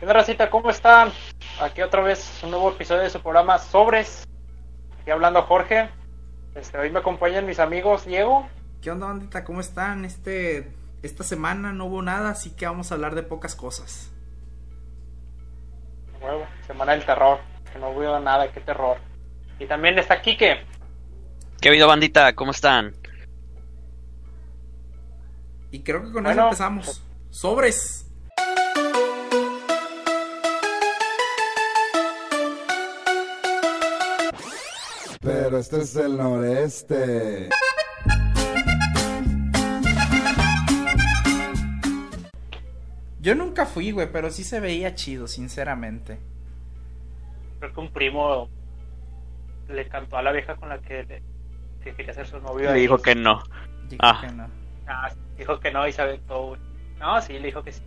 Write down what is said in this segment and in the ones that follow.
¿Qué onda, racita? ¿Cómo están? Aquí otra vez un nuevo episodio de su programa Sobres. Aquí hablando Jorge. Este, hoy me acompañan mis amigos Diego. ¿Qué onda, bandita? ¿Cómo están? Este, esta semana no hubo nada, así que vamos a hablar de pocas cosas. Nuevo, semana del terror. Que no hubo nada, qué terror. Y también está Quique. ¿Qué ha habido, bandita? ¿Cómo están? Y creo que con Bueno. eso empezamos. ¡Sobres! Este es el noreste. Yo nunca fui, güey, pero sí se veía chido, sinceramente. Creo que un primo le cantó a la vieja con la que, le- que quería ser su novio. Le dijo que no. Yo Ah. que no. Ah, dijo que no y se aventó, güey. No, sí, le dijo que sí.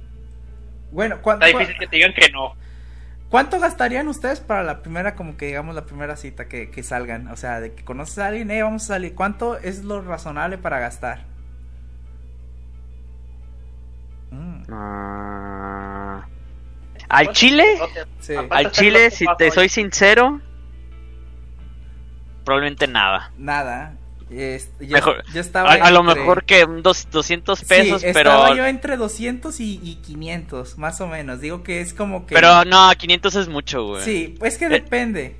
Bueno, ¿cuánto, Está difícil que te digan que no. ¿Cuánto gastarían ustedes para la primera, como que digamos, la primera cita que, que salgan? O sea, de que conoces a alguien, eh, vamos a salir. ¿Cuánto es lo razonable para gastar? Mm, Ah. ¿Al chile? sí. Aparte- Al chile, si te soy sincero, probablemente nada. Nada. Yo, Mejor- yo estaba A, a lo mejor que dos, 200 pesos, sí, pero... estaba yo entre 200 y, y 500, más o menos. Digo que es como que... Pero no, 500 es mucho, güey. Sí, pues que Eh. depende.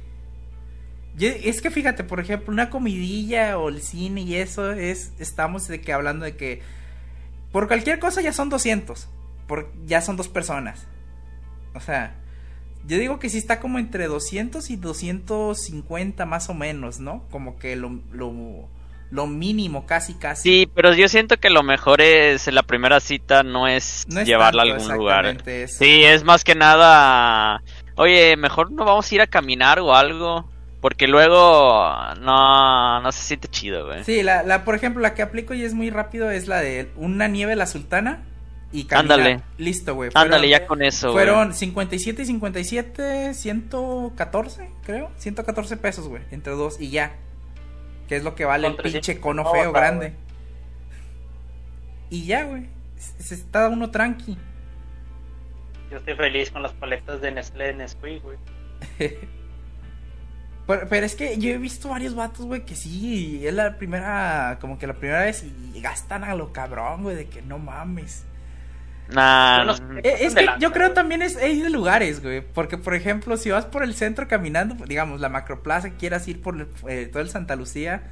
Yo- es que fíjate, por ejemplo, una comidilla o el cine y eso es... Estamos de que hablando de que... Por cualquier cosa ya son 200. Por, ya son dos personas. O sea... Yo digo que sí está como entre 200 y 250 más o menos, ¿no? Como que lo, lo, lo mínimo, casi, casi. Sí, pero yo siento que lo mejor es la primera cita no es, No es llevarla a algún lugar. eso. Sí, es más que nada, oye, mejor no vamos a ir a caminar o algo, porque luego no, no se siente chido, güey. Sí, la, la, por ejemplo, la que aplico y es muy rápido es la de una nieve la sultana y caminar. Ándale. Listo, güey. Ándale, ya con eso, güey. Fueron 57 y 57, 114, creo. 114 pesos, güey, entre dos y ya. Que es lo que vale el 300 pinche cono no, feo grande. Y ya, güey. Se se está uno tranqui. Yo estoy feliz con las paletas de Nestlé de Nesquik, güey. Pero, pero es que yo he visto varios vatos, güey, que sí, es la primera, como que la primera vez y gastan a lo cabrón, güey, de que no mames. Nah, Yo no sé. Eh, Es que yo creo también es hay de lugares, güey. Porque, por ejemplo, si vas por el centro caminando, digamos, la macroplaza, quieras ir por eh, todo el Santa Lucía,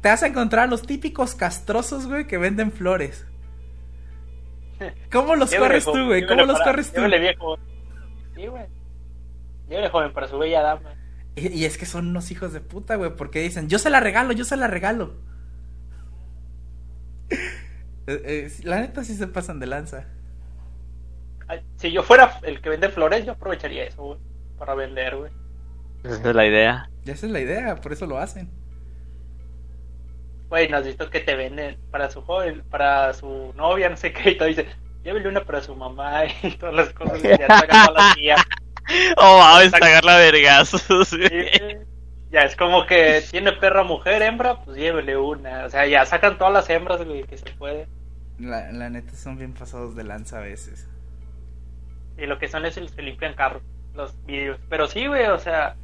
te vas a encontrar a los típicos castrosos, güey, que venden flores. ¿Cómo los corres tú, güey? ¿Cómo los para- corres tú? viejo. Sí, güey. Llévele, joven, para su bella dama. Y, y es que son unos hijos de puta, güey, porque dicen, yo se la regalo, yo se la regalo. Eh, eh, la neta sí se pasan de lanza. Ay, Si yo fuera el que vende flores, yo aprovecharía eso, güey. Para vender, güey. esa es la idea. Esa es la idea, por eso lo hacen. Güey, ¿no has visto que te venden para su joven, para su novia, no sé qué? Y todo dice, llévele una para su mamá y todas las cosas. Y ya sacan todas las tías. Oh, vamos Exacto. a cagarla a vergazos, eh, Ya es como que tiene perra, mujer, hembra, pues llévele una. O sea, ya sacan todas las hembras, güey, que se puede. La, la neta son bien pasados de lanza a veces. Y lo que son es los que limpian carros, los vídeos. Pero sí, güey, o sea,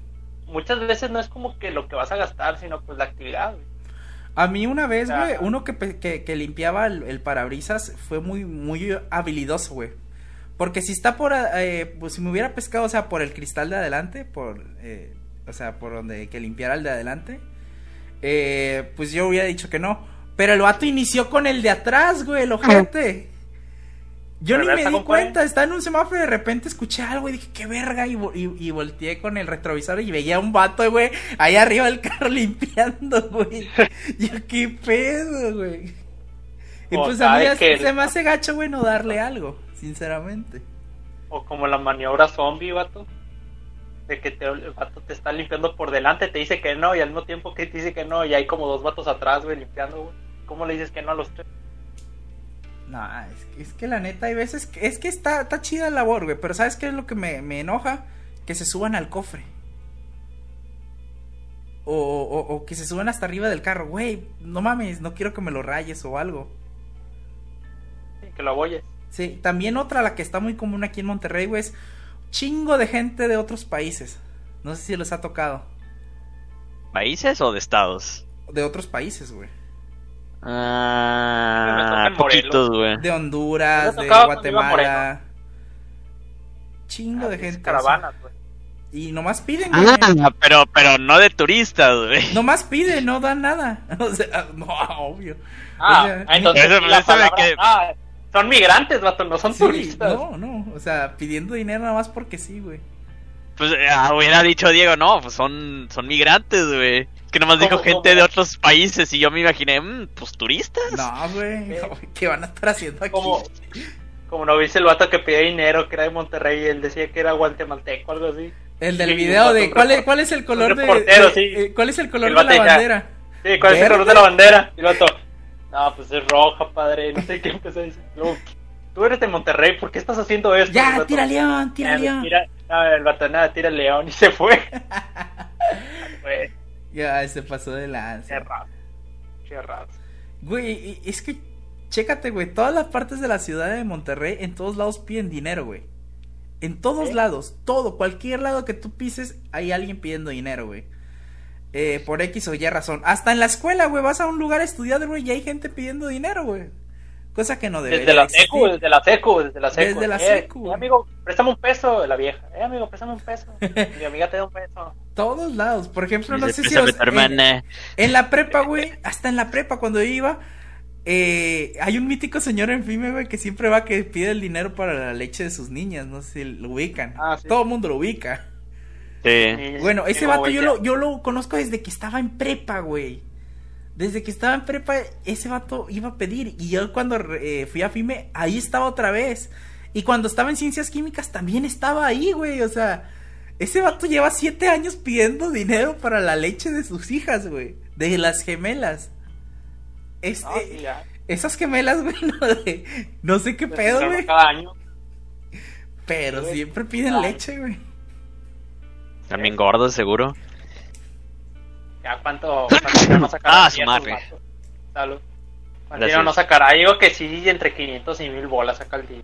muchas veces no es como que lo que vas a gastar, sino pues la actividad, güey. A mí una vez, güey, uno que, que, que limpiaba el, el parabrisas fue muy, muy habilidoso, güey. Porque si está por, eh, pues si me hubiera pescado, o sea, por el cristal de adelante, por, eh, o sea, por donde que limpiara el de adelante, eh, pues yo hubiera dicho que no. Pero el vato inició con el de atrás, güey, el ojete. Yo ni me di con cuenta, estaba en un semáforo y de repente escuché algo y dije, qué verga, y, y, y volteé con el retrovisor y veía a un vato, güey, ahí arriba del carro limpiando, güey. Yo, qué pedo, güey. Y O pues a mí que- se me hace gacho, güey, no darle algo, sinceramente. O como la maniobra zombie, vato. De que te, el vato te está limpiando por delante, te dice que no, y al mismo tiempo que te dice que no, y hay como dos vatos atrás, güey, limpiando, güey. ¿Cómo le dices que no a los tres? No, es que, es que la neta hay veces que es que está, está chida la labor, güey, pero ¿sabes qué es lo que me, me enoja? Que se suban al cofre. O, o, o que se suban hasta arriba del carro, güey, no mames, no quiero que me lo rayes o algo. Que lo aboyes. Sí, también otra, la que está muy común aquí en Monterrey, güey, es chingo de gente de otros países. No sé si les ha tocado. ¿Países o de estados? De otros países, güey. Ah, poquitos, güey. De Honduras, de Guatemala. Chingo Ah, de gente. Caravanas, güey. Y nomás piden, güey. Ah, pero, pero no de turistas, güey. Nomás piden, no dan nada. O sea, no, obvio. Ah, O sea, entonces la palabra- que- ah, son migrantes, vato, no son sí, turistas. No, no, o sea, pidiendo dinero nada más porque sí, güey. Pues ah, hubiera dicho Diego, no, pues son, son migrantes, güey. Que nomás dijo ¿Cómo, gente de otros países y yo me imaginé, mm, pues turistas. No, güey, Eh. ¿qué van a estar haciendo aquí? Como, como no viste el vato que pedía dinero, que era de Monterrey, y él decía que era guatemalteco o algo así. El del Sí, video de ¿cuál es, cuál es el color de, reportero, de- sí. eh, cuál es el color El de la bandera? Sí, ¿cuál es el color de la bandera? Y el vato, no, pues es roja, padre, no sé qué empezó a decir. Luego, tú eres de Monterrey, ¿por qué estás haciendo esto? Ya, tira león, tira "Ah, león. tira- no, el vato, nada, tira león y se fue. Ya, se pasó de lanza. Qué raro. Güey, es que chécate, güey, todas las partes de la ciudad de Monterrey en todos lados piden dinero, güey. En todos lados, todo, cualquier lado que tú pises, hay alguien pidiendo dinero, güey. Eh, por X o Y razón. Hasta en la escuela, güey, vas a un lugar a estudiar, güey, y hay gente pidiendo dinero, güey. Cosa que no debería Desde la existir. secu, desde la secu, desde la secu. Desde la Eh, secu, eh, güey. amigo, préstame un peso, la vieja. Eh, amigo, préstame un peso. Mi amiga te da un peso. Todos lados. Por ejemplo, no sé si... "Préstame os- hermana". en, en la prepa, güey, hasta en la prepa cuando yo iba, eh, hay un mítico señor en FIME, güey, que siempre va que pide el dinero para la leche de sus niñas, no sé si lo ubican. Ah, sí. Todo el mundo lo ubica. Sí. Bueno, ese vato yo lo, yo lo conozco desde que estaba en prepa, güey. Desde que estaba en prepa, ese vato iba a pedir. Y yo cuando eh, fui a FIME, ahí estaba otra vez. Y cuando estaba en ciencias químicas, también estaba ahí, güey. O sea, ese vato lleva siete años pidiendo dinero para la leche de sus hijas, güey. De las gemelas. Este, No, ya. esas gemelas, güey, no, de- no sé qué pedo, güey. Cada año. Pero siempre piden Ah. leche, güey. También gordos, seguro. Ya, ¿cuánto, cuánto dinero no sacará? Ah, su madre. Salud. ¿Cuánto no sacará? Digo que sí, entre 500 y 1000 bolas saca el día.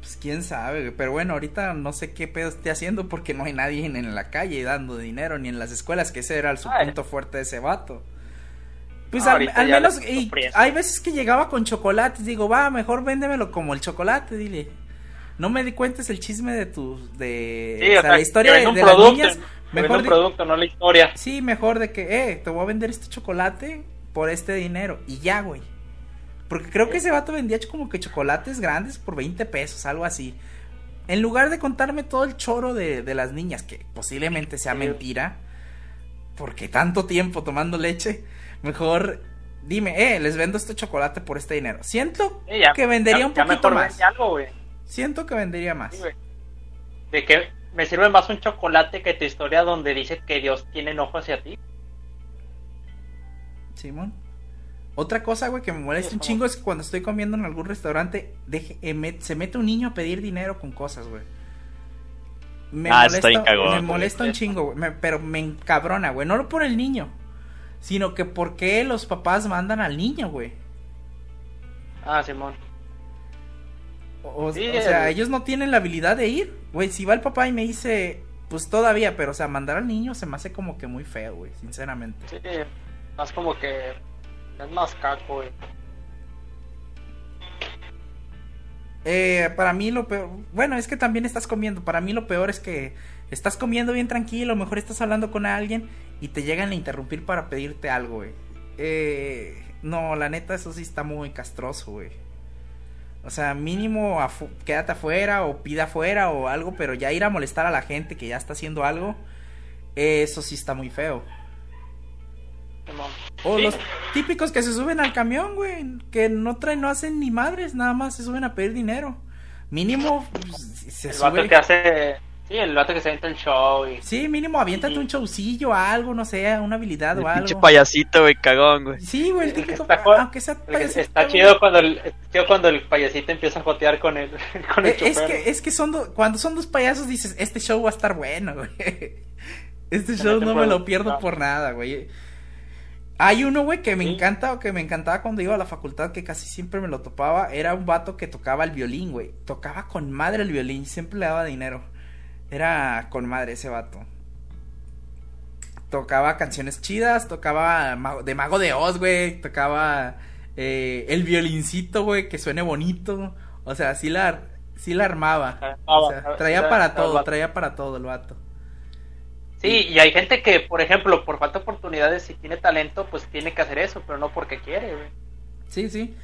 Pues quién sabe. Pero bueno, ahorita no sé qué pedo esté haciendo porque no hay nadie en, en la calle dando dinero ni en las escuelas, que ese era su Ay. punto fuerte de ese vato. Pues Ah, al, menos, y hay veces que llegaba con chocolates, digo, va, mejor véndemelo como el chocolate, dile. No me di cuentes el chisme de tu, de Sí, o o sea, sea, la historia de, un de las producto, niñas. que vende Mejor un producto, no la historia. Sí, mejor de que, eh, te voy a vender este chocolate por este dinero. Y ya, güey. Porque creo que ese vato vendía como que chocolates grandes por 20 pesos, algo así. En lugar de contarme todo el choro de, de las niñas, que posiblemente sea Sí. mentira, porque tanto tiempo tomando leche, mejor dime, eh, les vendo este chocolate por este dinero. Siento Sí, ya- que vendería ya- un ya poquito mejor más. algo, güey. Siento que vendería más. De que me sirve más un chocolate que tu historia donde dice que Dios tiene enojo hacia ti. Simón. Otra cosa, güey, que me molesta Sí, un chingo es que cuando estoy comiendo en algún restaurante, deje- eh, me- se mete un niño a pedir dinero con cosas, güey. Me Ah, molesta, cagón, me molesta un chingo, güey. me- pero me encabrona, güey. No por el niño, sino que por qué los papás mandan al niño, güey. Ah, Simón. O, Sí, o sea, el- ellos no tienen la habilidad de ir. Güey, si va el papá y me dice, pues todavía, pero o sea, mandar al niño se me hace como que muy feo, güey, sinceramente. Sí, más como que es más caco, güey. Eh, para mí lo peor, bueno, es que también estás comiendo. Para mí lo peor es que estás comiendo bien tranquilo, mejor estás hablando con alguien y te llegan a interrumpir para pedirte algo, güey. Eh, no, la neta, eso sí está muy castroso, güey. O sea, mínimo afu- quédate afuera o pida afuera o algo, pero ya ir a molestar a la gente que ya está haciendo algo, eso sí está muy feo. O Sí. los típicos que se suben al camión, güey, que no traen, no hacen ni madres, nada más se suben a pedir dinero. Mínimo pues, se El sube. vato que hace. Sí, el vato que se entra el show y. Sí, mínimo aviéntate un showcillo, algo, no sé, una habilidad El o pinche algo. payasito, güey, cagón, güey. Sí, güey, el típico, está aunque sea payasito, está chido cuando el, chido cuando el payasito empieza a jotear con el, con el Eh, Es que, es que son do- cuando son dos payasos dices, este show va a estar bueno, güey. Este show no me lo pierdo por nada, güey. Hay uno, güey, que me Sí. encanta o que me encantaba cuando iba a la facultad, que casi siempre me lo topaba. Era un vato que tocaba el violín, güey. Tocaba con madre el violín, siempre le daba dinero. Era con madre ese vato. Tocaba canciones chidas, tocaba de Mago de Oz, güey. Tocaba eh, el violincito, güey, que suene bonito. O sea, sí la, sí la armaba. Ah, O sea, ah, traía ah, para ah, todo, traía para todo el vato. Sí, y hay gente que, por ejemplo, por falta de oportunidades, si tiene talento, pues tiene que hacer eso, pero no porque quiere, güey. Sí, sí.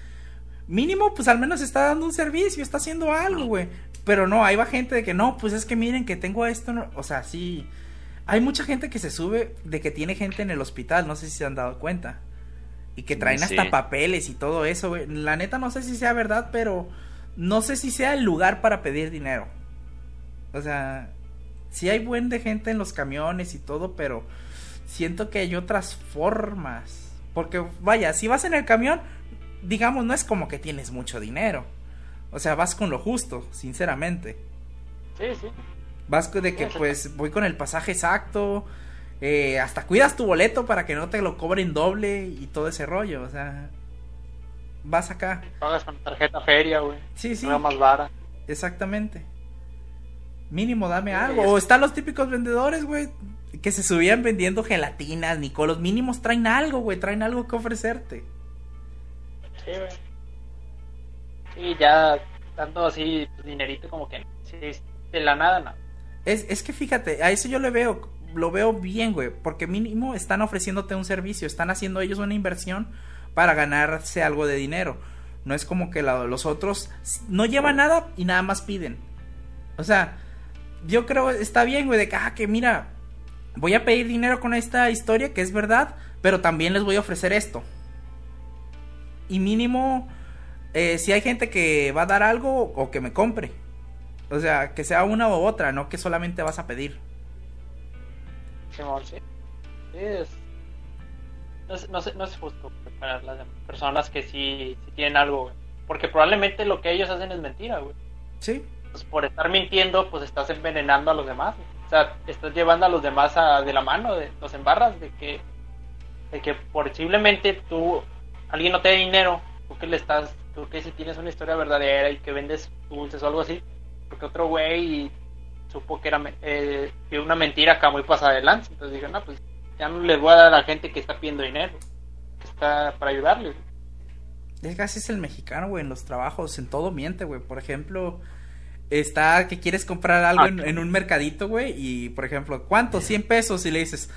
Mínimo, pues al menos está dando un servicio, está haciendo algo, güey. Pero no, ahí va gente de que no, pues es que miren que tengo esto. no- O sea, sí. Hay mucha gente que se sube de que tiene gente en el hospital, no sé si se han dado cuenta. Y que traen Sí. hasta papeles y todo eso, güey. La neta no sé si sea verdad, pero no sé si sea el lugar para pedir dinero. O sea, sí hay buen de gente en los camiones y todo, pero siento que hay otras formas. Porque, vaya, si vas en el camión, digamos, no es como que tienes mucho dinero. O sea, vas con lo justo, sinceramente. Sí, sí. Vas de que, pues, voy con el pasaje exacto. eh, hasta cuidas tu boleto para que no te lo cobren doble y todo ese rollo. O sea, vas acá. Pagas con tarjeta feria, güey. Sí, sí, más vara. exactamente. Mínimo dame Sí, algo. es- O están los típicos vendedores, güey, que se subían vendiendo gelatinas, Nicolos. Mínimos traen algo, güey, traen algo que ofrecerte. Sí, güey. Sí, ya dando así dinerito como que de la nada, no. Es, es que fíjate, a eso yo le veo, lo veo bien, güey, porque mínimo están ofreciéndote un servicio, están haciendo ellos una inversión para ganarse algo de dinero. No es como que los otros no llevan nada y nada más piden. O sea, yo creo está bien, güey, de que, ah, que mira, voy a pedir dinero con esta historia, que es verdad, pero también les voy a ofrecer esto. Y mínimo, eh, si hay gente que va a dar algo o que me compre. O sea, que sea una u otra, no que solamente vas a pedir. Simón, sí. Sí, es... No, es, no, es, no es justo para las demás personas que sí, sí tienen algo, güey. Porque probablemente lo que ellos hacen es mentira, güey. Sí. Pues por estar mintiendo, pues estás envenenando a los demás. güey. O sea, estás llevando a los demás a- de la mano, de, los embarras, de que, de que posiblemente tú, alguien no te dé dinero, tú que le estás, tú que si tienes una historia verdadera y que vendes dulces o algo así, porque otro güey supo que era eh, que una mentira acá muy pasada de lanza. Entonces dije, no, pues ya no les voy a dar a la gente que está pidiendo dinero, que está para ayudarles. Es que así es el mexicano, güey, en los trabajos, en todo miente, güey. Por ejemplo, está que quieres comprar algo Ah, en un mercadito, güey, y por ejemplo, ¿cuánto? 100 pesos y le dices,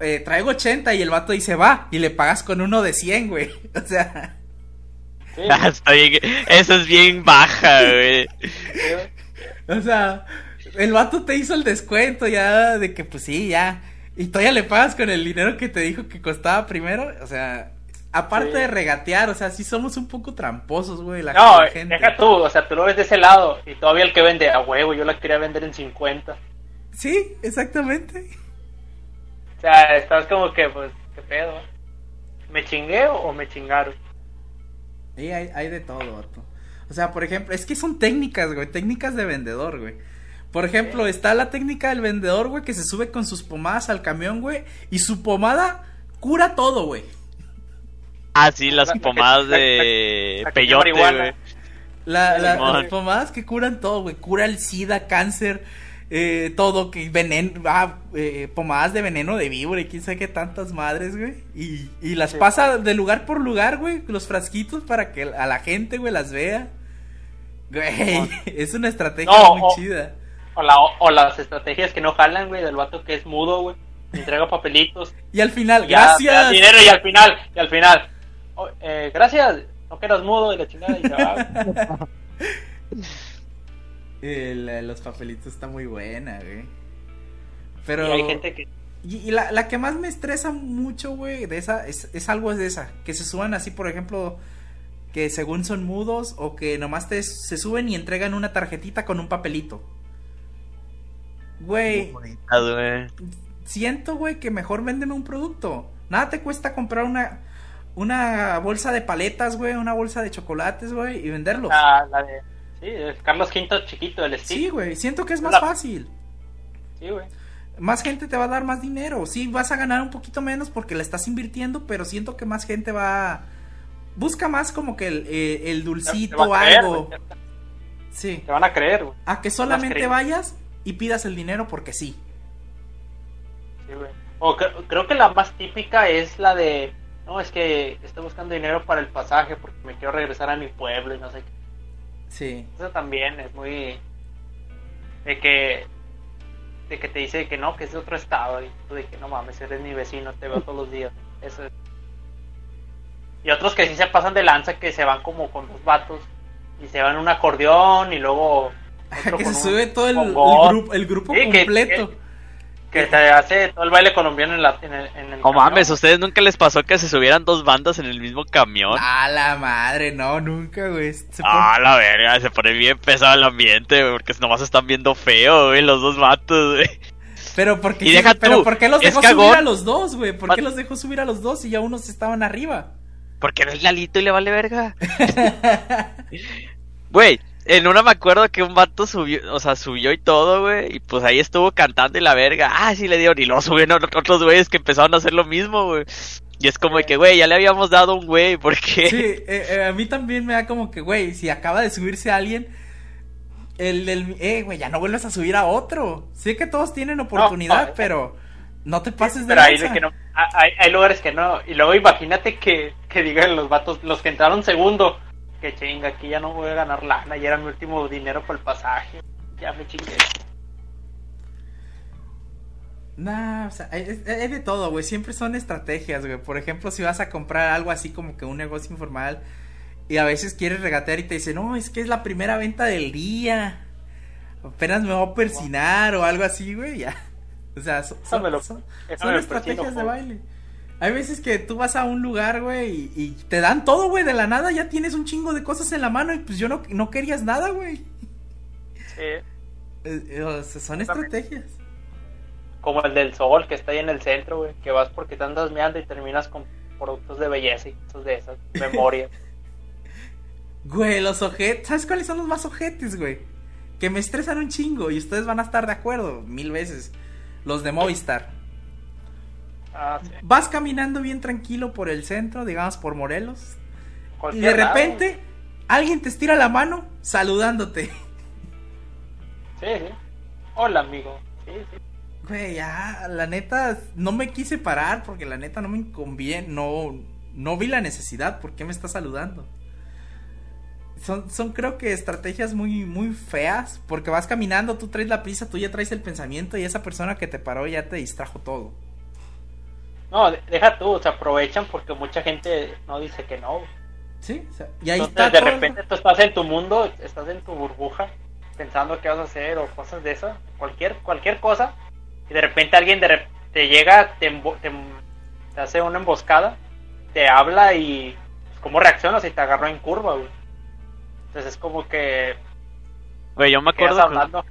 eh, traigo 80 y el vato dice, va, y le pagas con uno de 100, güey. O sea, Sí, Ah, está bien. Eso es bien baja, güey. o sea, el vato te hizo el descuento ya de que pues sí, ya. Y todavía le pagas con el dinero que te dijo que costaba primero, o sea, aparte Sí. de regatear, o sea, sí somos un poco tramposos, güey, la, No, gente. deja tú, o sea, tú lo ves de ese lado y todavía el que vende a huevo, yo la quería vender en 50. Sí, exactamente. O sea, estás como que, pues, ¿qué pedo? ¿Me chingué o me chingaron? Y hay, hay de todo, vato. O sea, por ejemplo, es que son técnicas, güey, técnicas de vendedor, güey. Por ejemplo, está la técnica del vendedor, güey, que se sube con sus pomadas al camión, güey, y su pomada cura todo, güey. Ah, sí, las pomadas de peyote, güey. La, la- Simón. las pomadas que curan todo, güey. Cura el SIDA, cáncer, eh, todo, que veneno, ah, eh, pomadas de veneno de víbora y quién sabe qué tantas madres, güey. Y, y las Sí. pasa de lugar por lugar, güey, los frasquitos para que a la gente, güey, las vea. Güey, es una estrategia No, muy o- chida. O, la, o las estrategias que no jalan, güey, del vato que es mudo, güey. Entrega papelitos. Y al final, ya, gracias. dinero y al final, y al final. oh, eh, gracias, no que eras mudo y la chingada. Y se va. Eh, los papelitos está muy buena, güey. Pero... Y hay gente que. Y, y la, la que más me estresa mucho, güey, de esa, es, es algo de esa. Que se suban así, por ejemplo, que según son mudos o que nomás te, se suben y entregan una tarjetita con un papelito. Güey, Ah, güey. siento, güey, que mejor véndeme un producto. Nada te cuesta comprar una, una bolsa de paletas, güey, una bolsa de chocolates, güey, y venderlos. La, la de. Sí, Carlos V chiquito, el sí, Steve. güey, siento que es más La- fácil. Sí, güey. más gente te va a dar más dinero. Sí, vas a ganar un poquito menos porque le estás invirtiendo, pero siento que más gente va... Busca más como que el, eh, el dulcito o creer, algo. güey. Sí. Te van a creer, güey. A que solamente creer. vayas y pidas el dinero porque sí. Sí, güey. O cre- creo que la más típica es la de, no, es que estoy buscando dinero para el pasaje porque me quiero regresar a mi pueblo y no sé qué. Sí. Eso también es muy de que de que te dice que no, que es de otro estado y tú de que no mames, eres mi vecino, te veo todos los días. Eso es. Y otros que sí se pasan de lanza que se van como con dos vatos y se van un acordeón y luego otro que con se un sube todo el, el grupo, el grupo Sí, que- completo. Que se hace todo el baile colombiano en, la, en el, en el No camión. mames, ¿a ustedes nunca les pasó que se subieran dos bandas en el mismo camión? A la madre, no, nunca, güey. Se Ah, la verga, se pone bien pesado el ambiente, güey, porque nomás están viendo feo, güey, los dos vatos, güey. Pero ¿por qué, Y deja pero tú, ¿por qué los dejó cagón. subir a los dos, güey? ¿Por qué los dejó subir a los dos y ya unos estaban arriba? Porque eres Lalito y le vale verga. Güey, en una me acuerdo que un vato subió, o sea, subió y todo, güey, y pues ahí estuvo cantando y la verga. Ah, sí le dieron, y luego subieron ot- otros güeyes que empezaron a hacer lo mismo, güey. Y es como de que, güey, ya le habíamos dado un güey, ¿por qué? Sí, eh, eh, a mí también me da como que, güey, si acaba de subirse alguien, el del, eh, güey, ya no vuelves a subir a otro. Sé que todos tienen oportunidad, no, pero no te pases de Pero hay, lanza. de que no, hay, hay lugares que no. Y luego imagínate que, que digan los vatos, los que entraron segundo, que chinga, aquí ya no voy a ganar lana, ya era mi último dinero por el pasaje. Ya me chingué. Nah, o sea, es- de todo, güey. Siempre son estrategias, güey. Por ejemplo, si vas a comprar algo así como que un negocio informal y a veces quieres regatear y te dicen, no, es que es la primera venta del día. Apenas me voy a persinar o algo así, güey, ya. O sea, son, son- son- son estrategias de baile. Hay veces que tú vas a un lugar, güey, y, y te dan todo, güey, de la nada ya tienes un chingo de cosas en la mano y pues yo no, no querías nada, güey. Sí. Eh, eh, o sea, son estrategias. Como el del sol que está ahí en el centro, güey. Que vas porque te andas meando y terminas con productos de belleza y cosas de esas. Memorias. Güey, los ojetes. ¿Sabes cuáles son los más ojetes, güey? Que me estresan un chingo y ustedes van a estar de acuerdo mil veces. Los de Movistar. Ah, sí. Vas caminando bien tranquilo por el centro, digamos por Morelos, y de lado. repente alguien te estira la mano saludándote. Sí, sí. Hola, amigo. Sí, sí. Güey, ya, la neta, no me quise parar porque la neta no me conviene, no, no vi la necesidad, ¿por qué me está saludando? Son, son creo que estrategias muy, muy feas, porque vas caminando, tú traes la prisa, tú ya traes el pensamiento y esa persona que te paró ya te distrajo todo. No, de- deja tú, se aprovechan porque mucha gente no dice que no. ¿Sí? O sea, y ahí Entonces, está de todo. repente tú estás en tu mundo, estás en tu burbuja, pensando qué vas a hacer o cosas de esas, cualquier, cualquier cosa, y de repente alguien de rep- te llega, te, embo- te, te hace una emboscada, te habla y pues, cómo reaccionas y te agarró en curva, güey. Entonces es como que Güey, yo me acuerdo que, hablando.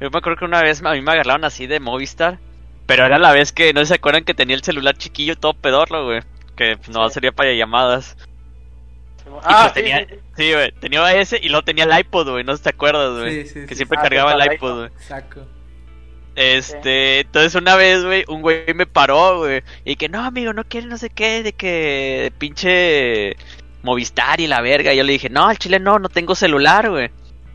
yo me acuerdo que una vez a mí me agarraron así de Movistar, pero era la vez que, no se acuerdan que tenía el celular chiquillo todo pedorro, güey, que pues, no sería para llamadas. Y Ah, pues sí, tenía, sí, sí. sí, güey, tenía ese y luego tenía el iPod, güey, no sé si te acuerdas, güey, Sí, sí, que siempre Ah, cargaba el iPod, güey. Saco. Este, entonces una vez, güey, un güey me paró, güey, y que no, amigo, no quiere no sé qué, de que pinche Movistar y la verga. Y yo le dije, no, al chile no, no tengo celular, güey.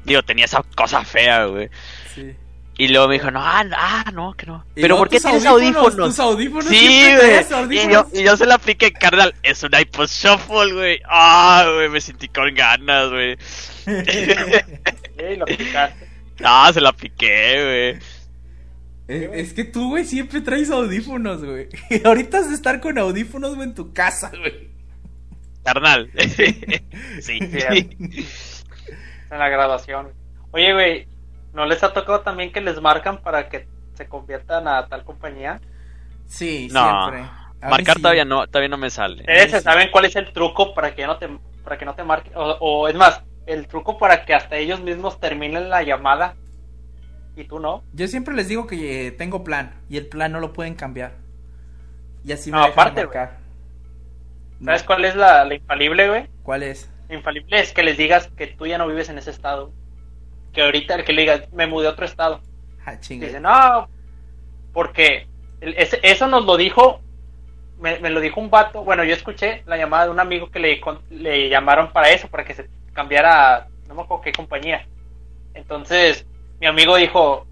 Digo, tenía esa cosa fea, güey. Sí. Y luego me dijo, no, ah, no, ah, no, que no. Pero ¿por qué tus tienes audífonos, audífonos? tus audífonos Sí, güey. Y yo, audífonos. y yo se la apliqué, carnal. Es un iPod Shuffle, güey. Ah, güey, me sentí con ganas, güey. Sí, lo picaste. Ah, se la apliqué, güey. Es, es que tú, güey, siempre traes audífonos, güey. Y ahorita has de estar con audífonos, güey, en tu casa, güey. Carnal. sí. en la graduación. Oye, güey, ¿no les ha tocado también que les marcan para que se conviertan a tal compañía? Sí, No. siempre. A Marcar sí. todavía no, todavía no me sale. ¿Ustedes sí. saben cuál es el truco para que no te, para que no te marquen? O, o es más, el truco para que hasta ellos mismos terminen la llamada y tú no. Yo siempre les digo que eh, tengo plan y el plan no lo pueden cambiar. Y así me No, dejan aparte, marcar. ¿Sabes cuál es la, la infalible, güey? ¿Cuál es? La infalible es que les digas que tú ya no vives en ese estado. Que ahorita, que le digas, me mudé a otro estado. Ah, dicen, no, Porque el- eso nos lo dijo, me, me lo dijo un vato. Bueno, yo escuché la llamada de un amigo que le, con- le llamaron para eso, para que se cambiara, no me acuerdo qué compañía. Entonces, mi amigo dijo,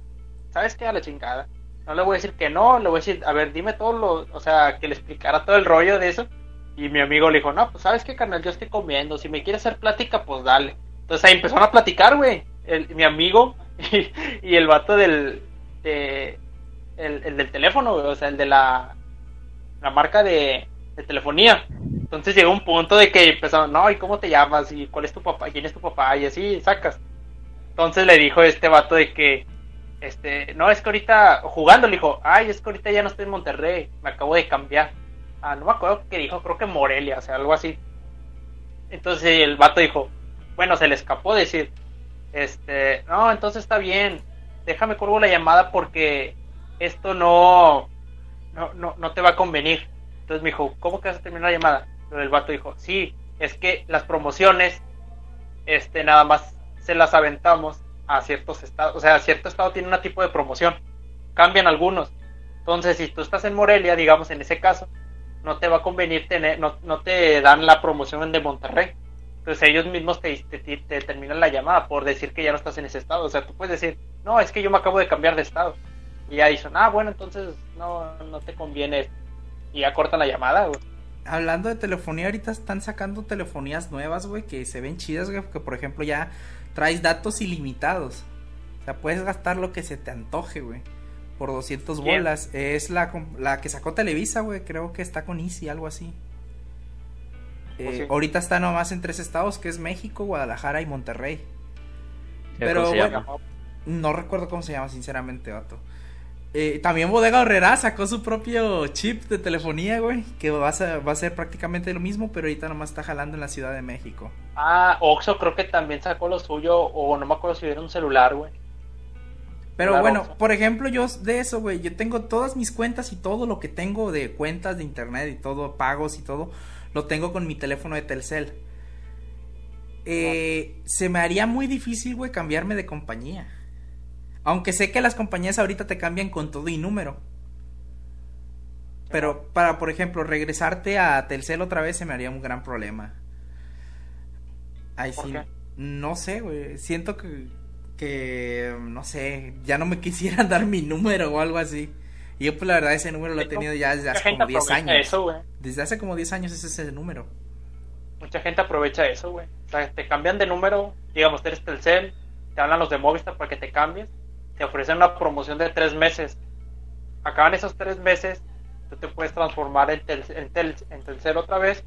¿sabes qué? A la chingada. No le voy a decir que no, le voy a decir, a ver, dime todo lo, o sea, que le explicara todo el rollo de eso. Y mi amigo le dijo, no, pues sabes qué, carnal, yo estoy comiendo, si me quieres hacer plática, pues dale. Entonces ahí empezaron a platicar, güey, mi amigo y, el vato del, de, el, el del teléfono, o sea, el de la, la marca de, de telefonía. Entonces llegó un punto de que empezaron, no, ¿y cómo te llamas? ¿Y cuál es tu papá? ¿Quién es tu papá? Y así sacas. Entonces le dijo este vato de que, este, no, es que ahorita, jugando, le dijo, ay, es que ahorita ya no estoy en Monterrey, me acabo de cambiar. Ah, no me acuerdo qué dijo, creo que Morelia, o sea, algo así. Entonces el vato dijo, bueno, se le escapó decir, este, no, entonces está bien, déjame colgo la llamada porque esto no, no, no, no te va a convenir. Entonces me dijo, ¿cómo que vas a terminar la llamada? Pero el vato dijo, sí, es que las promociones, este, nada más se las aventamos a ciertos estados, o sea, cierto estado tiene un tipo de promoción, cambian algunos. Entonces, si tú estás en Morelia, digamos, en ese caso, no te va a convenir tener, no, no te dan la promoción de Monterrey. Entonces ellos mismos te, te, te- te terminan la llamada por decir que ya no estás en ese estado. O sea, tú puedes decir, no, es que yo me acabo de cambiar de estado. Y ya dicen, ah, bueno, entonces no, no te conviene. Y ya cortan la llamada, güey. Hablando de telefonía, ahorita están sacando telefonías nuevas, güey, que se ven chidas, güey, que por ejemplo ya traes datos ilimitados. O sea, puedes gastar lo que se te antoje, güey. Por 200 Bien. bolas. Es la, la que sacó Televisa, güey. Creo que está con Easy, algo así. Eh, sí. Ahorita está nomás en tres estados, que es México, Guadalajara y Monterrey. Pero ¿Cómo se bueno, llama? No recuerdo cómo se llama, sinceramente, vato. Eh, también Bodega Horrera sacó su propio chip de telefonía, güey. Que va a, ser, va a ser prácticamente lo mismo, pero ahorita nomás está jalando en la Ciudad de México. Ah, Oxxo creo que también sacó lo suyo, o no me acuerdo si era un celular, güey. Pero Claro, bueno, Oxxo. por ejemplo, yo de eso, güey, yo tengo todas mis cuentas y todo lo que tengo de cuentas de internet y todo, pagos y todo, lo tengo con mi teléfono de Telcel. Eh, se me haría muy difícil, güey, cambiarme de compañía. Aunque sé que las compañías ahorita te cambian con todo y número. Pero para, por ejemplo, regresarte a Telcel otra vez se me haría un gran problema. ¿Por sí. qué? No sé, güey. Siento que, que, no sé, ya no me quisieran dar mi número o algo así. Y yo, pues la verdad, ese número lo he tenido ya desde hace como 10 aprovecha años. eso, güey. Desde hace como 10 años es ese número. Mucha gente aprovecha eso, güey. O sea, te cambian de número, digamos, eres Telcel, te hablan los de Movistar para que te cambies, te ofrecen una promoción de tres meses. Acaban esos tres meses, tú te puedes transformar en, tel, en, tel, en Telcel otra vez.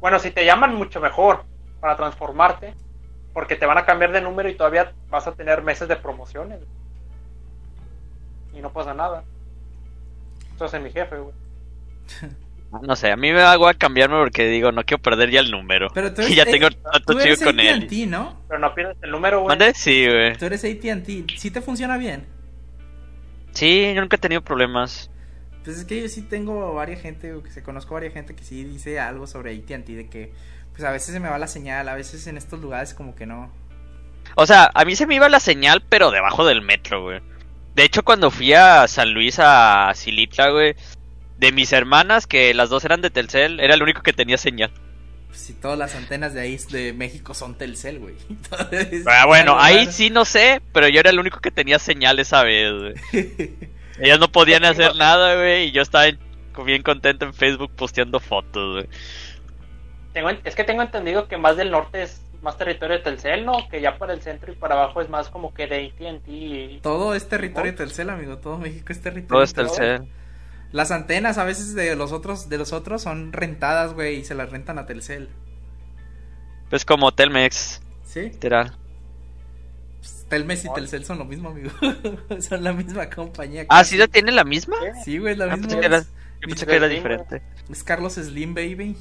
Bueno, si te llaman, mucho mejor para transformarte, porque te van a cambiar de número y todavía vas a tener meses de promociones. Y no pasa nada. Hace mi jefe, güey. No sé, a mí me hago a cambiarme porque digo, no quiero perder ya el número. Pero tú y eres, ya eh, tengo tanto chido con él. AT&T, ¿no? Pero no pierdes el número, güey. ¿Mande? Sí, güey. Tú eres AT&T. ¿Sí te funciona bien? Sí, yo nunca he tenido problemas. Pues es que yo sí tengo varias gente, o que se conozco varias gente que sí dice algo sobre AT&T de que pues a veces se me va la señal, a veces en estos lugares como que no. O sea, a mí se me iba la señal, pero debajo del metro, güey. De hecho, cuando fui a San Luis, a Silitla, güey, de mis hermanas, que las dos eran de Telcel, era el único que tenía señal. Pues si todas las antenas de ahí de México son Telcel, güey. Entonces, Ah, bueno, ahí raro. sí no sé, pero yo era el único que tenía señal esa vez, güey. Ellas no podían hacer nada, güey, y yo estaba en- bien contento en Facebook posteando fotos, güey. Tengo, en- es que tengo entendido que más del norte es más territorio de Telcel, ¿no? Que ya para el centro y para abajo es más como que de AT&T. y- Todo es territorio Telcel, amigo. Todo México es territorio. Todo es Telcel. Las antenas a veces de los otros de los otros son rentadas, güey, y se las rentan a Telcel. Pues como Telmex, ¿Sí? literal. Pues, Telmes y Telcel son lo mismo, amigo. son la misma compañía. Ah, ¿sí la tiene la misma? Sí, güey, la Ah, misma. pensé que era- Yo pensé que era diferente. es Carlos Slim, baby.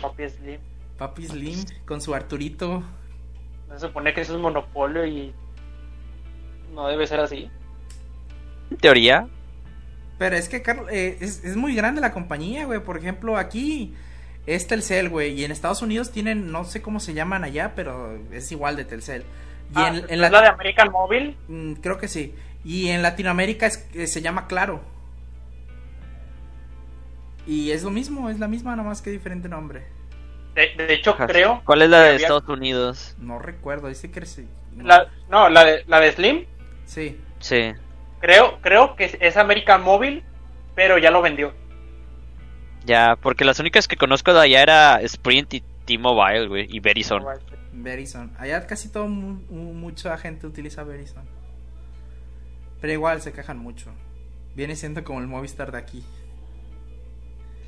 Papi Slim. Papi Slim con su Arturito. Se supone que eso es monopolio y no debe ser así. En teoría. Pero es que Carlos, eh, es, es muy grande la compañía, güey. Por ejemplo, aquí es Telcel, güey. Y en Estados Unidos tienen, no sé cómo se llaman allá, pero es igual de Telcel. Y Ah, en, en ¿es la... de American Mobile? Mm, creo que sí. Y en Latinoamérica es, eh, se llama Claro. Y es lo mismo, es la misma, nada más que diferente nombre. De, de hecho, creo. ¿Cuál es la de había- Estados Unidos? No recuerdo, dice que sí. La, no, la de, la de Slim. Sí. Sí. Creo, creo que es, American Mobile, pero ya lo vendió. Ya, porque las únicas que conozco de allá era Sprint y T-Mobile, güey, y Verizon. Verizon. Allá casi todo mu- mu- mucha gente utiliza Verizon. Pero igual se quejan mucho. Viene siendo como el Movistar de aquí.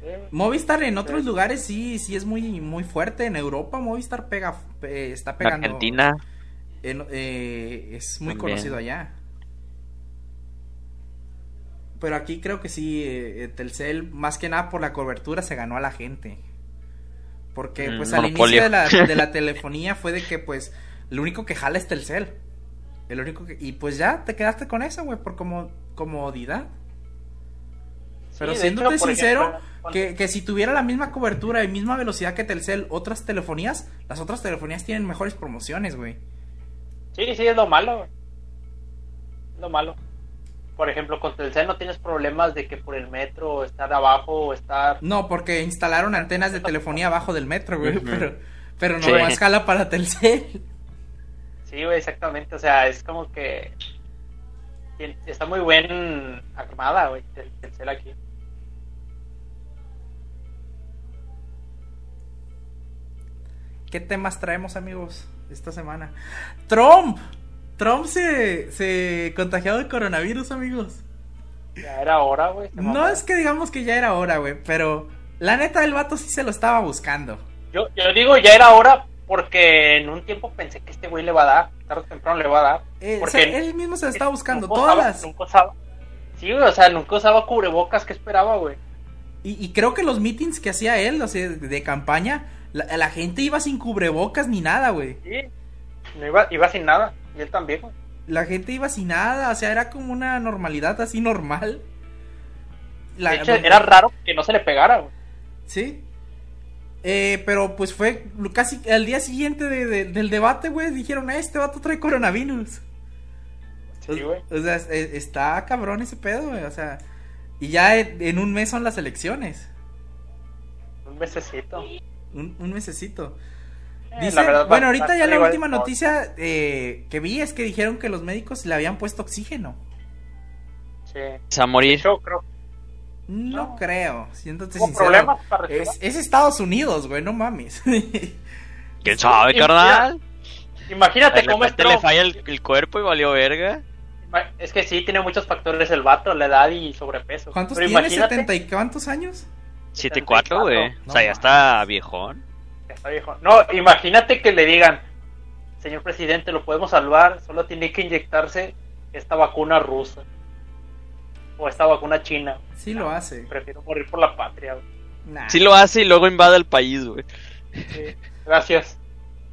Sí. Movistar en otros Sí. lugares sí, sí es muy, muy fuerte. En Europa Movistar pega, eh, está En pegando. Argentina. en- eh, es muy También. conocido allá. Pero aquí creo que sí, eh, Telcel, más que nada por la cobertura, se ganó a la gente. Porque Mm, pues al monopolio. inicio de la, de la telefonía fue de que pues lo único que jala es Telcel. El único que... Y pues ya te quedaste con eso, güey, por como, comodidad. Pero Sí, siéndote hecho, sincero, ejemplo, que, que si tuviera la misma cobertura y misma velocidad que Telcel, otras telefonías, las otras telefonías tienen mejores promociones, güey. Sí, sí, es lo malo. Es lo malo. Por ejemplo, con Telcel no tienes problemas de que por el metro estar abajo o estar... No, porque instalaron antenas de telefonía abajo del metro, güey, pero, pero no Sí. más jala para Telcel. Sí, güey, exactamente. O sea, es como que... Está muy buen armada, güey, Tel- Telcel aquí. ¿Qué temas traemos, amigos, esta semana? Trump. Trump se, se contagió de coronavirus, amigos. Ya era hora, güey. No es que digamos que ya era hora, güey, pero la neta el vato sí se lo estaba buscando. Yo, yo digo ya era hora porque en un tiempo pensé que este güey le va a dar. Tarde o temprano le va a dar. Eh, o porque sea, él mismo se lo estaba buscando. nunca Todas usaba- las... Nunca usaba... Sí, güey, o sea, nunca usaba cubrebocas. ¿Qué esperaba, güey? Y, y creo que los meetings que hacía él, o sea, de campaña, la, la gente iba sin cubrebocas ni nada, güey. Sí. No iba, iba sin nada. Y él también, güey. La gente iba sin nada, o sea, era como una normalidad así normal. La- De hecho, era raro que no se le pegara, güey. Sí. Eh, pero pues fue casi al día siguiente de- de- del debate, güey, dijeron, "Ah, este vato trae coronavirus. Sí, güey. O sea, es- es- está cabrón ese pedo, güey, o sea, y ya en, en un mes son las elecciones. Un mesecito. Un, un mesecito. Eh, Dice- la verdad, bueno, ahorita ya la igual- última noticia eh, que vi es que dijeron que los médicos le habían puesto oxígeno. Sí. Se va a morir. Yo creo No, No. creo, siéndote Hubo sincero. para. Es, es Estados Unidos, güey, no mames. ¿Quién sabe, carnal? Imagínate cómo es le falla el, el cuerpo y valió verga. Es que sí, tiene muchos factores el vato, la edad y sobrepeso. ¿Cuántos Pero tiene? imagínate, ¿70 y cuántos años? 7-4, güey. No O sea, ya está viejón. Ya está viejo. No, imagínate que le digan, señor presidente, lo podemos salvar, solo tiene que inyectarse esta vacuna rusa. O esta vacuna china. Sí lo hace. Prefiero morir por la patria. güey. Nah. Sí lo hace y luego invade el país, güey. Sí. Gracias.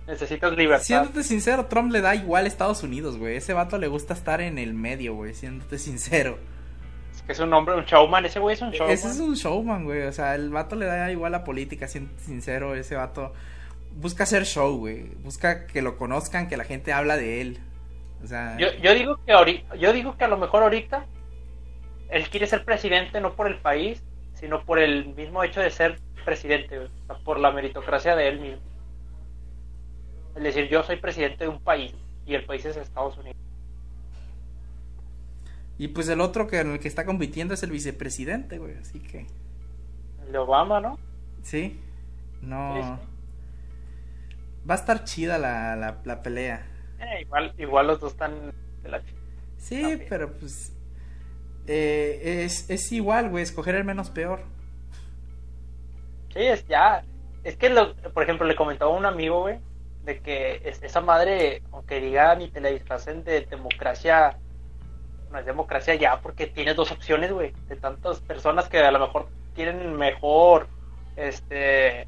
Necesitas libertad. Siéndote sincero, Trump le da igual a Estados Unidos, güey. Ese vato le gusta estar en el medio, güey. Siéndote sincero. Es un hombre, un showman. Ese güey es un showman. Ese es un showman, güey. O sea, el vato le da igual a política, siéndote sincero. Ese vato busca hacer show, güey. Busca que lo conozcan, que la gente habla de él. O sea, Yo, yo digo que ahorita, yo digo que a lo mejor ahorita él quiere ser presidente no por el país, sino por el mismo hecho de ser presidente, güey. O sea, por la meritocracia de él mismo. Es decir, yo soy presidente de un país y el país es Estados Unidos. Y pues el otro que en el que está compitiendo es el vicepresidente, güey. Así que, El de Obama, ¿no? sí. No. Sí, sí. Va a estar chida la, la, la pelea. Eh, igual, igual los dos están de la Sí, También. pero pues. eh, es, es igual, güey. Escoger el menos peor. Sí, es ya. Es que, lo- por ejemplo, le comentaba a un amigo, güey, de que es- esa madre, aunque digan y te la disfracen de democracia, no es democracia ya, porque tienes dos opciones, güey, de tantas personas que a lo mejor tienen mejor, este,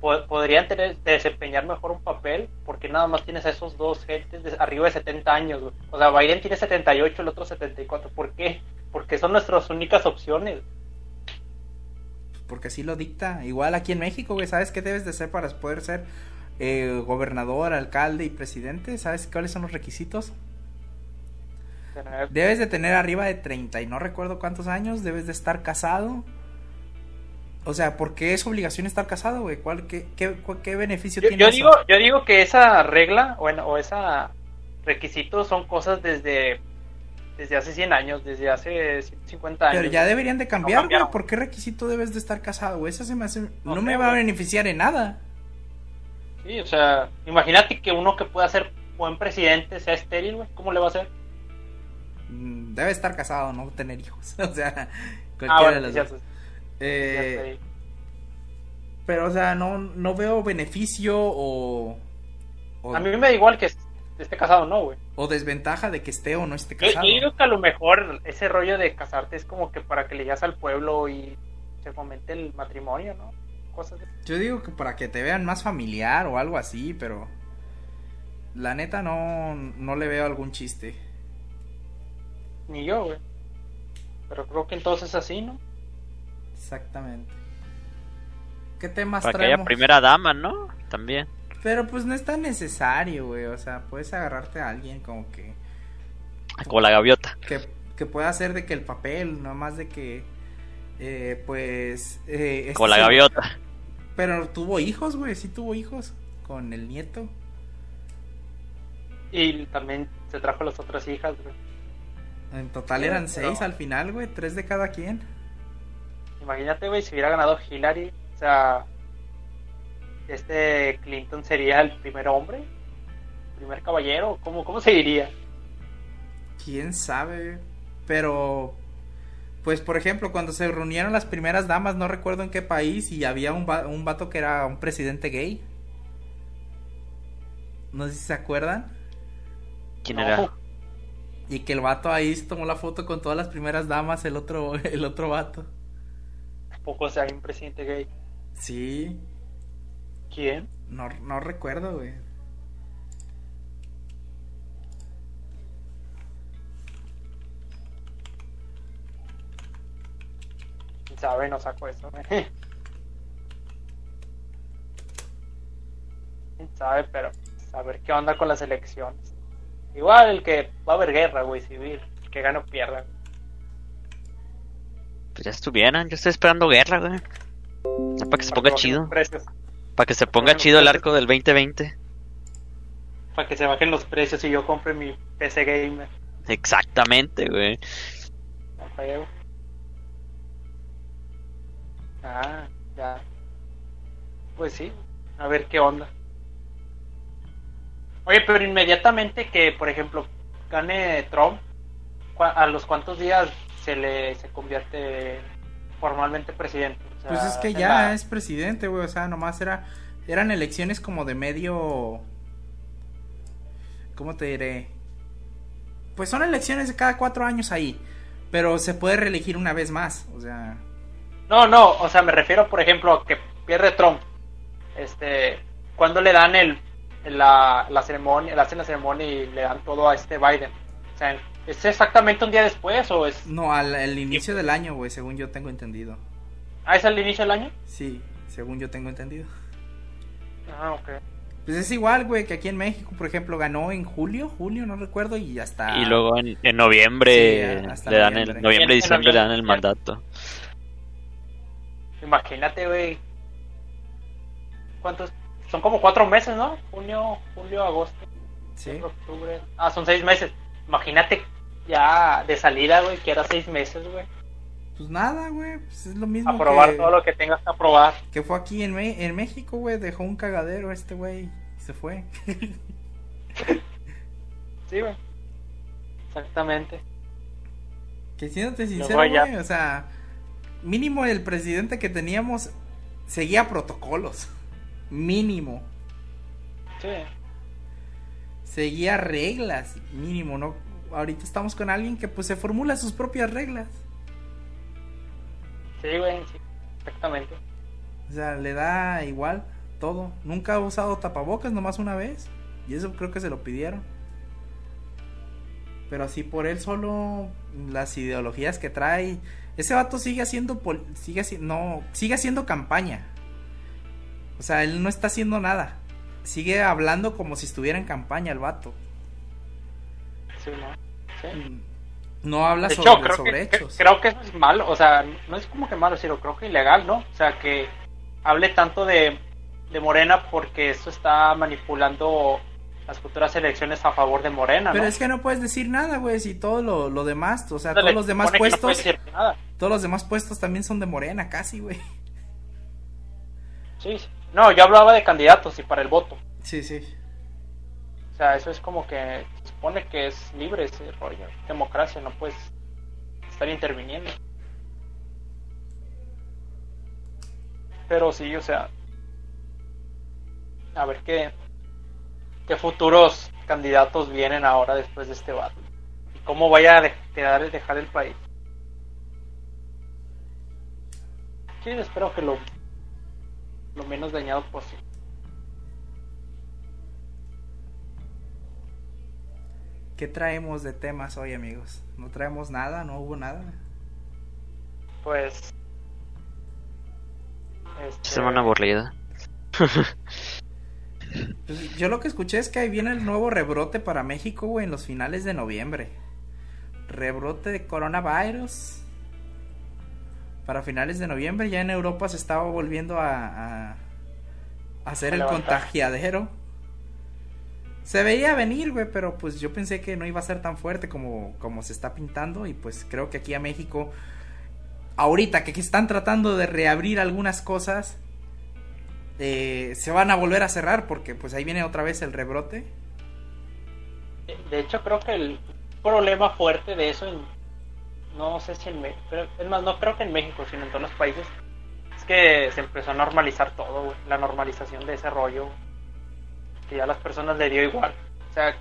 po- podrían desempeñar mejor un papel, porque nada más tienes a esos dos gentes de arriba de 70 años, güey. O sea, Biden tiene 78, el otro 74. ¿Por qué? Porque son nuestras únicas opciones. Porque así lo dicta. Igual aquí en México, güey. ¿Sabes qué debes de ser para poder ser eh, gobernador, alcalde y presidente? ¿Sabes cuáles son los requisitos? Tener- Debes de tener arriba de 30 y no recuerdo cuántos años, debes de estar casado. O sea, ¿por qué es obligación estar casado, güey? ¿Cuál, qué, qué, qué beneficio Yo, tiene yo eso? digo, yo digo que esa regla o, en- o esa requisito son cosas desde, desde hace 100 años, desde hace 150 años. Pero ya deberían de cambiar, güey. cambiaron. ¿Por qué requisito debes de estar casado, güey? Eso se me hace... No, No me va a beneficiar en nada. Sí, o sea, imagínate que uno que pueda ser buen presidente sea estéril, güey. ¿Cómo le va a hacer? Mm, Debe estar casado, no tener hijos. O sea, cualquiera Ah, de bueno, las sí, ya dos. sé, Eh, ya pero, o sea, no, no veo beneficio o... O, A mí me da igual que esté casado o no, güey. o desventaja de que esté o no esté Yo, yo casado. digo que a lo mejor ese rollo de casarte es como que para que le digas al pueblo y se fomente el matrimonio, ¿no? Cosas de... Yo digo que para que te vean más familiar o algo así, pero... La neta no, no le veo algún chiste. Ni yo, güey. Pero creo que entonces es así, ¿no? Exactamente. ¿Qué temas Para que haya primera dama, ¿no? También. Pero pues no es tan necesario, güey. O sea, puedes agarrarte a alguien como que... Como la gaviota. Que, que pueda hacer de que el papel, no más de que... eh, pues... eh, este Como la se- gaviota. Pero tuvo hijos, güey. Sí tuvo hijos. Con el nieto. Y también se trajo las otras hijas, güey. En total Sí, eran pero- seis al final, güey. Tres de cada quien. Imagínate, güey, si hubiera ganado Hillary, o sea, este Clinton sería el primer hombre, primer caballero, ¿cómo, cómo se diría? Quién sabe. Pero... Pues por ejemplo, cuando se reunieron las primeras damas, no recuerdo en qué país, y había un, va- un vato que era un presidente gay. No sé si se acuerdan. ¿Quién No, era? Y que el vato ahí se tomó la foto con todas las primeras damas, el otro, el otro vato. Tampoco sea un presidente gay. Sí, ¿Quién? no, no recuerdo, güey. ¿Quién sabe? No saco eso. ¿Quién sabe? Pero a ver qué onda con las elecciones. Igual el que va a haber guerra, güey, civil. El que gana o pierda. Pues ya estuvieran. Yo estoy esperando guerra, güey. Para que se ponga chido. Para que se ponga chido el arco del 2020. Para que se bajen los precios y yo compre mi PC Gamer. Exactamente, güey. Ah, ya. Pues sí, a ver qué onda. Oye, pero inmediatamente que, por ejemplo, gane Trump, ¿cu- ¿a los cuántos días se le se convierte formalmente presidente? O sea, Pues es que ya la- es presidente, güey. O sea, nomás era. Eran elecciones como de medio. ¿Cómo te diré? Pues son elecciones de cada cuatro años ahí. Pero se puede reelegir una vez más. O sea. No, no, o sea, me refiero, por ejemplo, a que pierde Trump. Este, cuando le dan el la, la ceremonia, le hacen la ceremonia y le dan todo a este Biden. O sea, ¿es exactamente un día después o es No, al, al inicio del año, güey, según yo tengo entendido. ah, es al inicio del año? Sí, según yo tengo entendido. Ah, ok. Pues es igual, güey, que aquí en México, por ejemplo, ganó en julio, julio, no recuerdo, y ya está. Y luego en, en noviembre Sí, hasta le dan noviembre. el noviembre, en diciembre le dan el mandato. Imagínate, güey. ¿Cuántos? Son como cuatro meses, ¿no? Junio, julio, agosto, Sí. octubre. Ah, son seis meses. Imagínate ya de salida, güey, que era seis meses, güey. Pues nada, güey, pues es lo mismo Aprobar que, todo lo que tengas que aprobar. que fue aquí en, Me- en México, güey, dejó un cagadero este güey y se fue. Sí, güey. Exactamente. Que siéndote sincero, o sea, mínimo el presidente que teníamos seguía protocolos. Mínimo. Sí. Seguía reglas, mínimo, ¿no? Ahorita estamos con alguien que pues se formula sus propias reglas. Sí, güey, sí. Exactamente. O sea, le da igual todo. Nunca ha usado tapabocas, nomás una vez. Y eso creo que se lo pidieron. Pero así por él solo, las ideologías que trae. Ese vato sigue haciendo. Sigue, no, sigue haciendo campaña. O sea, él no está haciendo nada. Sigue hablando como si estuviera en campaña el vato. Sí, ¿no? Sí. No habla hecho, sobre, creo, sobre que, hechos. creo que eso es malo, o sea, no es como que malo, sino creo que ilegal, ¿no? O sea, que hable tanto de, de Morena porque eso está manipulando las futuras elecciones a favor de Morena, Pero ¿no? es que no puedes decir nada, güey, si todo lo, lo demás, o sea, todos los demás no puestos, todos los demás puestos también son de Morena, casi, güey. Sí. No, yo hablaba de candidatos y para el voto. Sí, sí. O sea, eso es como que se supone que es libre ese rollo. Democracia, no puedes estar interviniendo. Pero sí, o sea, a ver qué, qué futuros candidatos vienen ahora después de este battle. Y cómo vaya a de- quedar dejar el país. Sí, espero que lo, lo menos dañado posible. ¿Qué traemos de temas hoy, amigos? No traemos nada, no hubo nada. Pues. este, Semana aburrida. Pues, yo lo que escuché es que ahí viene el nuevo rebrote para México, güey, en los finales de noviembre. Rebrote de coronavirus. Para finales de noviembre, ya en Europa se estaba volviendo a, hacer el contagiadero. Se veía venir, güey, pero pues yo pensé que no iba a ser tan fuerte como, como se está pintando. Y pues creo que aquí a México, ahorita que están tratando de reabrir algunas cosas, eh, se van a volver a cerrar porque pues ahí viene otra vez el rebrote. De hecho, creo que el problema fuerte de eso, en, no sé si en México, es más, no creo que en México, sino en todos los países, es que se empezó a normalizar todo, la normalización de ese rollo, que ya a las personas le dio igual. O sea,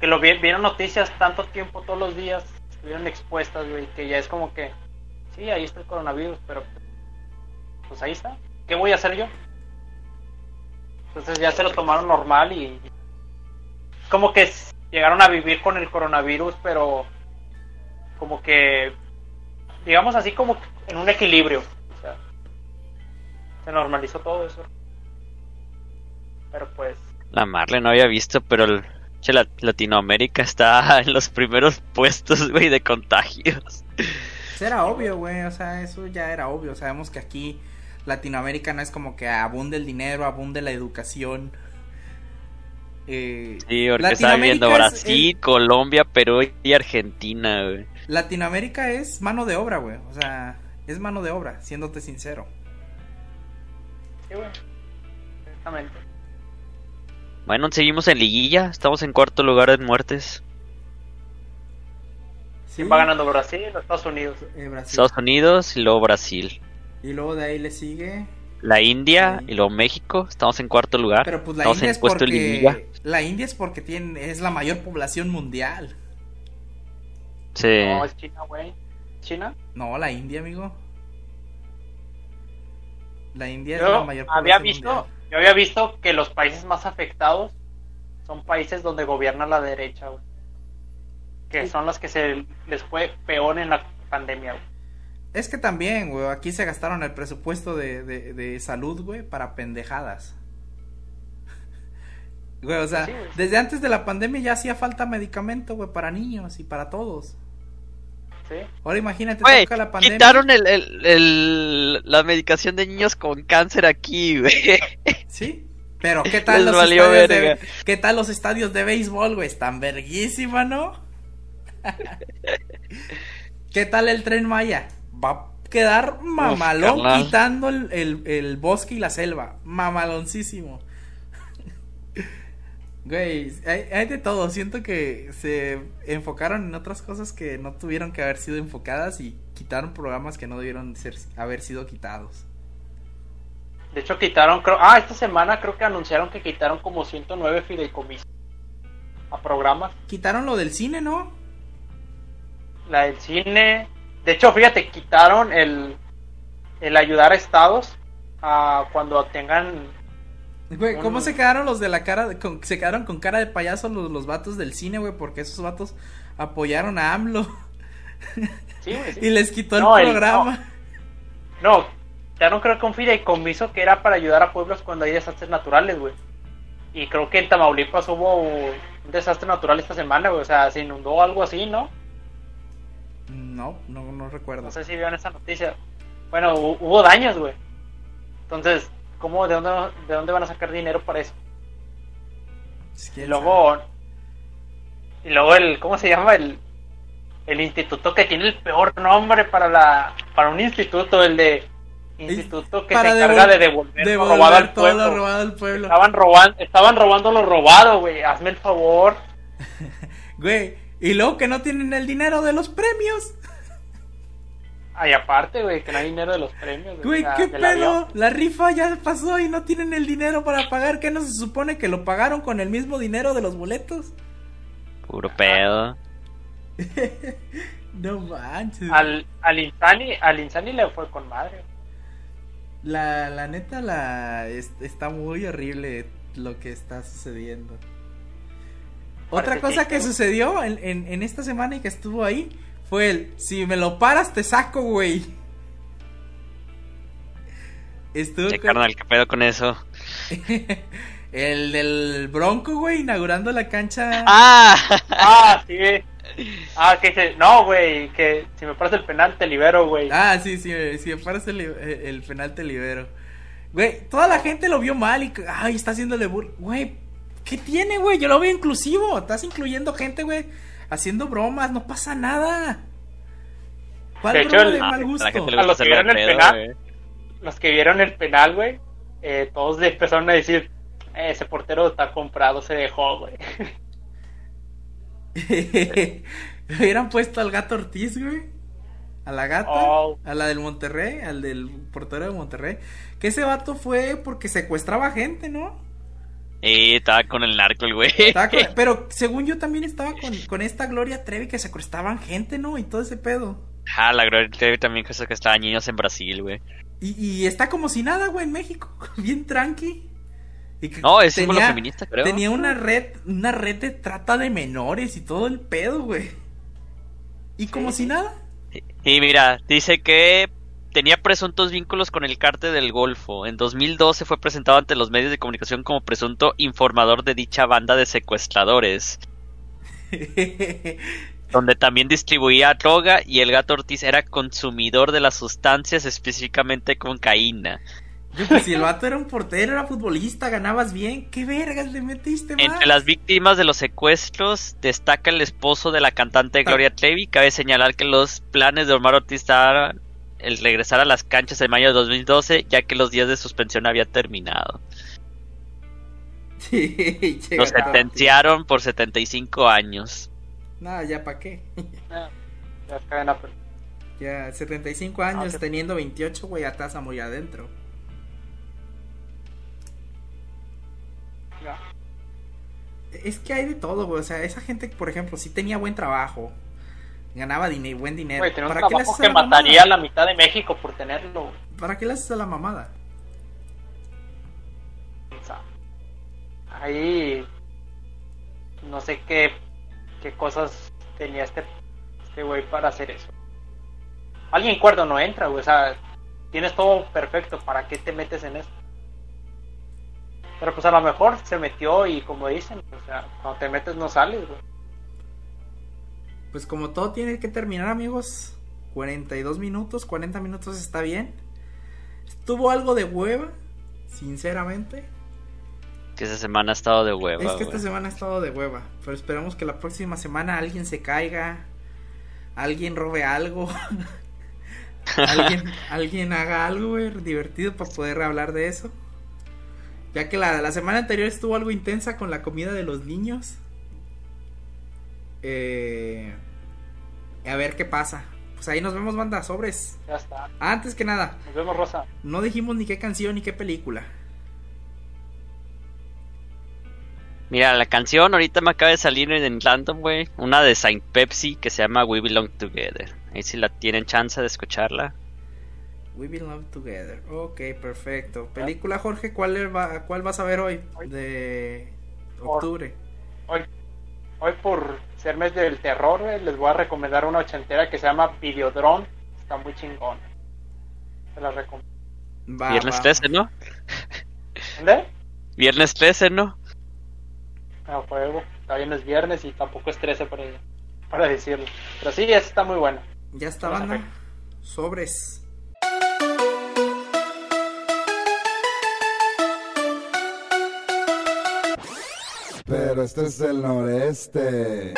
que lo vi- vieron noticias tanto tiempo, todos los días, estuvieron expuestas, güey, que ya es como que, sí, ahí está el coronavirus, pero pues ahí está. ¿Qué voy a hacer yo? Entonces ya se lo tomaron normal y como que llegaron a vivir con el coronavirus, pero como que, digamos así, como en un equilibrio. O sea, se normalizó todo eso. Pero pues, La Marle no había visto, pero el, che, la- Latinoamérica está en los primeros puestos, güey, de contagios. Pues era obvio, güey, o sea, eso ya era obvio. Sabemos que aquí Latinoamérica no es como que abunde el dinero, abunde la educación. Eh, Sí, porque estaba viendo Brasil, Colombia, Perú y Argentina, güey. Latinoamérica es mano de obra, güey. O sea, es mano de obra, siéndote sincero. sí, güey. Exactamente. Bueno, seguimos en liguilla, estamos en cuarto lugar en muertes. Sí, ¿Quién va ganando Brasil o Estados Unidos? eh, Brasil. Estados Unidos y luego Brasil. Y luego de ahí le sigue. La India Sí. y luego México, estamos en cuarto lugar. Pero pues la estamos India en es porque. La India es porque tiene, es la mayor población mundial. Sí. No, es China, güey. ¿China? No, la India, amigo. La India es Yo la mayor había visto, mundial. yo había visto que los países más afectados son países donde gobierna la derecha, güey. Que Sí. son los que se les fue peor en la pandemia, güey. Es que también, güey, aquí se gastaron el presupuesto de, de, de salud, güey, para pendejadas. Güey, o sea, Sí, güey. desde antes de la pandemia ya hacía falta medicamento, güey, para niños y para todos. ¿Sí? Ahora imagínate, Güey, toca la pandemia. quitaron el, el- el- la medicación de niños con cáncer aquí, güey. Sí. Pero ¿qué tal Les los valió estadios de. ¿Qué tal los estadios de béisbol, güey? Están verguísima, ¿no? ¿Qué tal el tren Maya? Va a quedar mamalón quitando el, el- el bosque y la selva. Mamaloncísimo. Güey, hay, hay de todo. Siento que se enfocaron en otras cosas que no tuvieron que haber sido enfocadas y quitaron programas que no debieron ser, haber sido quitados. De hecho, quitaron, creo, ah, esta semana creo que anunciaron que quitaron como 109 fideicomisos a programas. Quitaron lo del cine, ¿no? La del cine. De hecho, fíjate, quitaron el, el ayudar a estados a cuando tengan. Güey, ¿cómo se quedaron los de la cara, de- con- se quedaron con cara de payaso los, los vatos del cine, güey? Porque esos vatos apoyaron a AMLO Sí, güey, sí. y les quitó No, el el- programa. No, quitaron creo que un fideicomiso que era para ayudar a pueblos cuando hay desastres naturales, güey. Y creo que en Tamaulipas hubo un desastre natural esta semana, güey. O sea, se inundó algo así, ¿no? No, no, no recuerdo. No sé si vieron esa noticia. Bueno, hu- hubo daños, güey. Entonces, ¿cómo, de dónde, de dónde van a sacar dinero para eso? Si Y luego, y luego el, ¿cómo se llama? El, el instituto que tiene el peor nombre para la, para un instituto, el de instituto que se encarga de devolver, robado al todo pueblo. lo robado al pueblo. Estaban robando, estaban robando lo robado, güey. Hazme el favor. Güey, y luego que no tienen el dinero de los premios. Ay, aparte, güey, que no hay dinero de los premios. Güey, sea, ¿qué pedo? La rifa ya pasó y no tienen el dinero para pagar. ¿Qué no se supone que lo pagaron con el mismo dinero de los boletos? Puro pedo. No manches. Al, al Insani, al Insani le fue con madre. La, la neta, la es- está muy horrible lo que está sucediendo. Otra cosa que- que sucedió en, en- en esta semana y que estuvo ahí fue el, si me lo paras te saco, güey. Estuvo Che, con- carnal, ¿qué pedo con eso? el del Bronco, güey, inaugurando la cancha. ¡Ah! Ah, sí. Ah, que dice, no, güey, que si me paras el penal te libero, güey. Ah, sí, sí, si me paras el, el penal te libero. Güey, toda la gente lo vio mal y, ay, está haciéndole burla. Güey, ¿qué tiene, güey? Yo lo veo inclusivo. Estás incluyendo gente, güey, haciendo bromas, no pasa nada. ¿Cuál De hecho, broma el- de mal a gusto? la gente le A los que vieron el penal. güey. Los que vieron el penal, güey, eh, todos empezaron a decir, "Eh, ese portero está comprado, se dejó, güey. Le hubieran puesto al gato Ortiz, güey. A la gata, Oh. a la del Monterrey, al del portero de Monterrey. Que ese vato fue porque secuestraba gente, ¿no? Y estaba con el narco el güey. Con- pero según yo también estaba con, con esta Gloria Trevi que secuestraban gente, ¿no? Y todo ese pedo. Ah, la Gloria Trevi también que estaban niños en Brasil, güey. Y, y está como si nada, güey, en México. Bien tranqui. Y que No, es símbolo feminista, creo. Tenía una red, una red de trata de menores y todo el pedo, güey. Y como si nada. Y mira, dice que tenía presuntos vínculos con el cártel del Golfo. En 2012 fue presentado ante los medios de comunicación como presunto informador de dicha banda de secuestradores, donde también distribuía droga y el gato Ortiz era consumidor de las sustancias, específicamente cocaína. Yo, pues, si el vato era un portero, era futbolista, ganabas bien. ¿Qué vergas le metiste más? Entre las víctimas de los secuestros destaca el esposo de la cantante Gloria Trevi. Cabe señalar que los planes de Omar Ortiz estaban el regresar a las canchas en mayo de 2012, ya que los días de suspensión habían terminado. Sí, Lo sentenciaron por 75 años. No, ya pa' qué. Ah, ya es cadena per- Ya, 75 años Ah, teniendo 28, güey, atrás a muy adentro. ya. Es que hay de todo, güey. O sea, esa gente, por ejemplo, sí tenía buen trabajo. Ganaba dinero, buen dinero. Güey, tenía un ¿Para qué le trabajo haces a que la mamada? mataría a la mitad de México por tenerlo, güey. ¿Para qué le haces a la mamada? O sea, ahí no sé qué, qué cosas tenía este este güey para hacer eso. Alguien cuerdo no entra, güey. O sea, tienes todo perfecto. ¿Para qué te metes en eso? Pero pues a lo mejor se metió y como dicen, o sea, cuando te metes no sales, güey. Pues como todo tiene que terminar, amigos. 42 minutos, 40 minutos está bien. Estuvo algo de hueva, sinceramente. Que esa semana ha estado de hueva. es que esta semana ha estado de hueva. Pero esperamos que la próxima semana alguien se caiga. Alguien robe algo. alguien, alguien haga algo, divertido para poder hablar de eso. Ya que la, la semana anterior estuvo algo intensa con la comida de los niños. Eh, a ver qué pasa. Pues ahí nos vemos, banda, sobres. Ya está. Antes que nada, Nos vemos, Rosa. no dijimos ni qué canción ni qué película. Mira, la canción ahorita me acaba de salir en random, güey. Una de Saint Pepsi que se llama We Belong Together. Ahí si la tienen chance de escucharla. We Belong Together. Ok, perfecto. Película, Jorge, ¿cuál, va, cuál vas a ver hoy? De octubre. Hoy, hoy por ser mes del terror, güey, les voy a recomendar una ochentera que se llama Videodrome. Está muy chingón. Se la recomiendo. Va, Viernes va. 13, ¿no? ¿Dónde? Viernes 13, ¿no? A fuego. todavía no es viernes y tampoco es 13 para, para decirlo. Pero sí, está muy buena. Ya está, banda. Sobres. Pero este es el noreste.